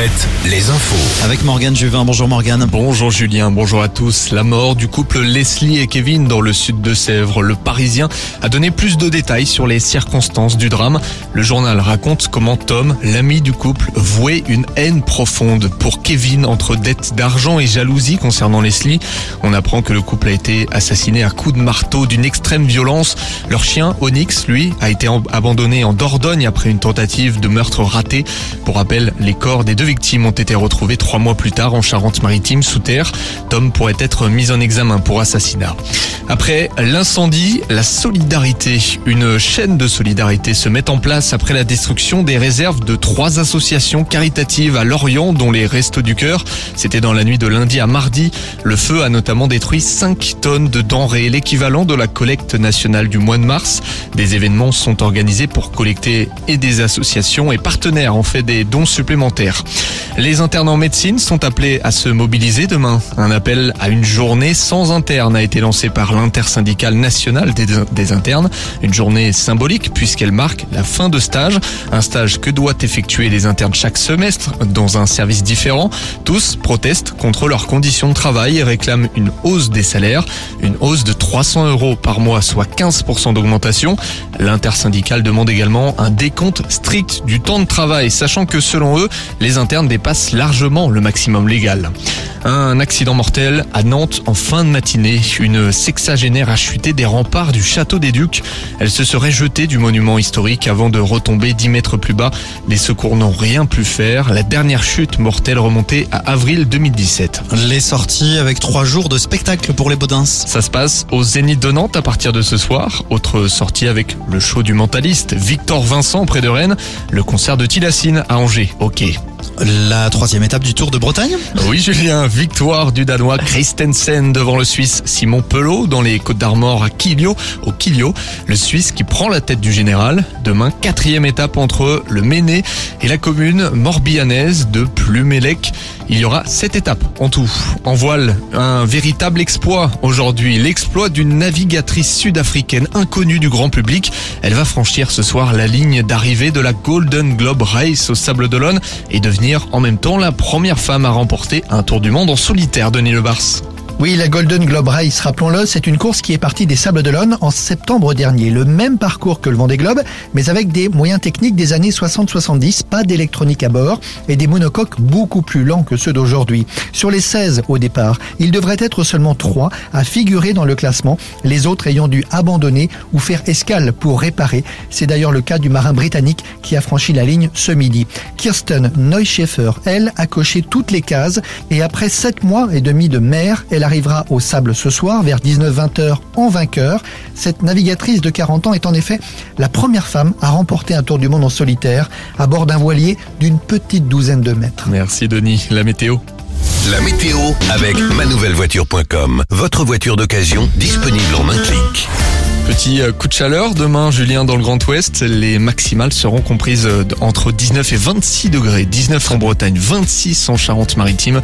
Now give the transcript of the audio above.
Alouette, les infos. Avec Morgane Juvin. Bonjour Morgane. Bonjour Julien, bonjour à tous. La mort du couple Leslie et Kevin dans le sud de Sèvres. Le Parisien a donné plus de détails sur les circonstances du drame. Le journal raconte comment Tom, l'ami du couple, vouait une haine profonde pour Kevin entre dette d'argent et jalousie concernant Leslie. On apprend que le couple a été assassiné à coups de marteau d'une extrême violence. Leur chien, Onyx, lui, a été abandonné en Dordogne après une tentative de meurtre raté. Pour rappel, les corps des deux victimes ont été retrouvés trois mois plus tard en Charente-Maritime sous terre. Tom pourrait être mis en examen pour assassinat. Après l'incendie, la solidarité. Une chaîne de solidarité se met en place après la destruction des réserves de trois associations caritatives à Lorient, dont les Restos du Cœur. C'était dans la nuit de lundi à mardi. Le feu a notamment détruit 5 tonnes de denrées, l'équivalent de la collecte nationale du mois de mars. Des événements sont organisés pour collecter et des associations et partenaires ont fait des dons supplémentaires. Les internes en médecine sont appelés à se mobiliser demain. Un appel à une journée sans interne a été lancé par l'intersyndicale nationale des, internes. Une journée symbolique puisqu'elle marque la fin de stage. Un stage que doivent effectuer les internes chaque semestre dans un service différent. Tous protestent contre leurs conditions de travail et réclament une hausse des salaires. Une hausse de 300 euros par mois, soit 15% d'augmentation. L'intersyndicale demande également un décompte strict du temps de travail, sachant que selon eux, les internes dépassent largement le maximum légal. Un accident mortel à Nantes en fin de matinée. Une sexagénaire a chuté des remparts du château des Ducs. Elle se serait jetée du monument historique avant de retomber 10 mètres plus bas. Les secours n'ont rien pu faire. La dernière chute mortelle remontait à avril 2017. Les sorties avec trois jours de spectacle pour les Baudins. Ça se passe au Zénith de Nantes à partir de ce soir. Autre sortie avec le show du mentaliste Victor Vincent près de Rennes. Le concert de Tilassine à Angers. Ok. La troisième étape du Tour de Bretagne Oui Julien, victoire du Danois Christensen devant le Suisse Simon Pelot dans les Côtes d'Armor à Quilio, au Quilio. Le Suisse qui prend la tête du général. Demain, quatrième étape entre le Méné et la commune morbihanaise de Plumélec. Il y aura sept étapes en tout. En voile, un véritable exploit aujourd'hui. L'exploit d'une navigatrice sud-africaine inconnue du grand public. Elle va franchir ce soir la ligne d'arrivée de la Golden Globe Race au Sable d'Olonne et devenir en même temps la première femme à remporter un tour du monde en solitaire, Denis Lebars. Oui, la Golden Globe Race, rappelons-le, c'est une course qui est partie des Sables d'Olonne en septembre dernier. Le même parcours que le Vendée Globe, mais avec des moyens techniques des années 60-70, pas d'électronique à bord et des monocoques beaucoup plus lents que ceux d'aujourd'hui. Sur les 16 au départ, il devrait être seulement 3 à figurer dans le classement, les autres ayant dû abandonner ou faire escale pour réparer. C'est d'ailleurs le cas du marin britannique qui a franchi la ligne ce midi. Kirsten Neuschaeffer, elle, a coché toutes les cases et après 7 mois et demi de mer, elle a arrivera au sable ce soir vers 19-20 en vainqueur. Cette navigatrice de 40 ans est en effet la première femme à remporter un tour du monde en solitaire à bord d'un voilier d'une petite douzaine de mètres. Merci Denis. La météo. La météo avec manouvellevoiture.com. Votre voiture d'occasion disponible en un clic. Petit euh, coup de chaleur demain, Julien, dans le Grand Ouest. Les maximales seront comprises euh, entre 19 et 26 degrés. 19 en Bretagne, 26 en Charente-Maritime.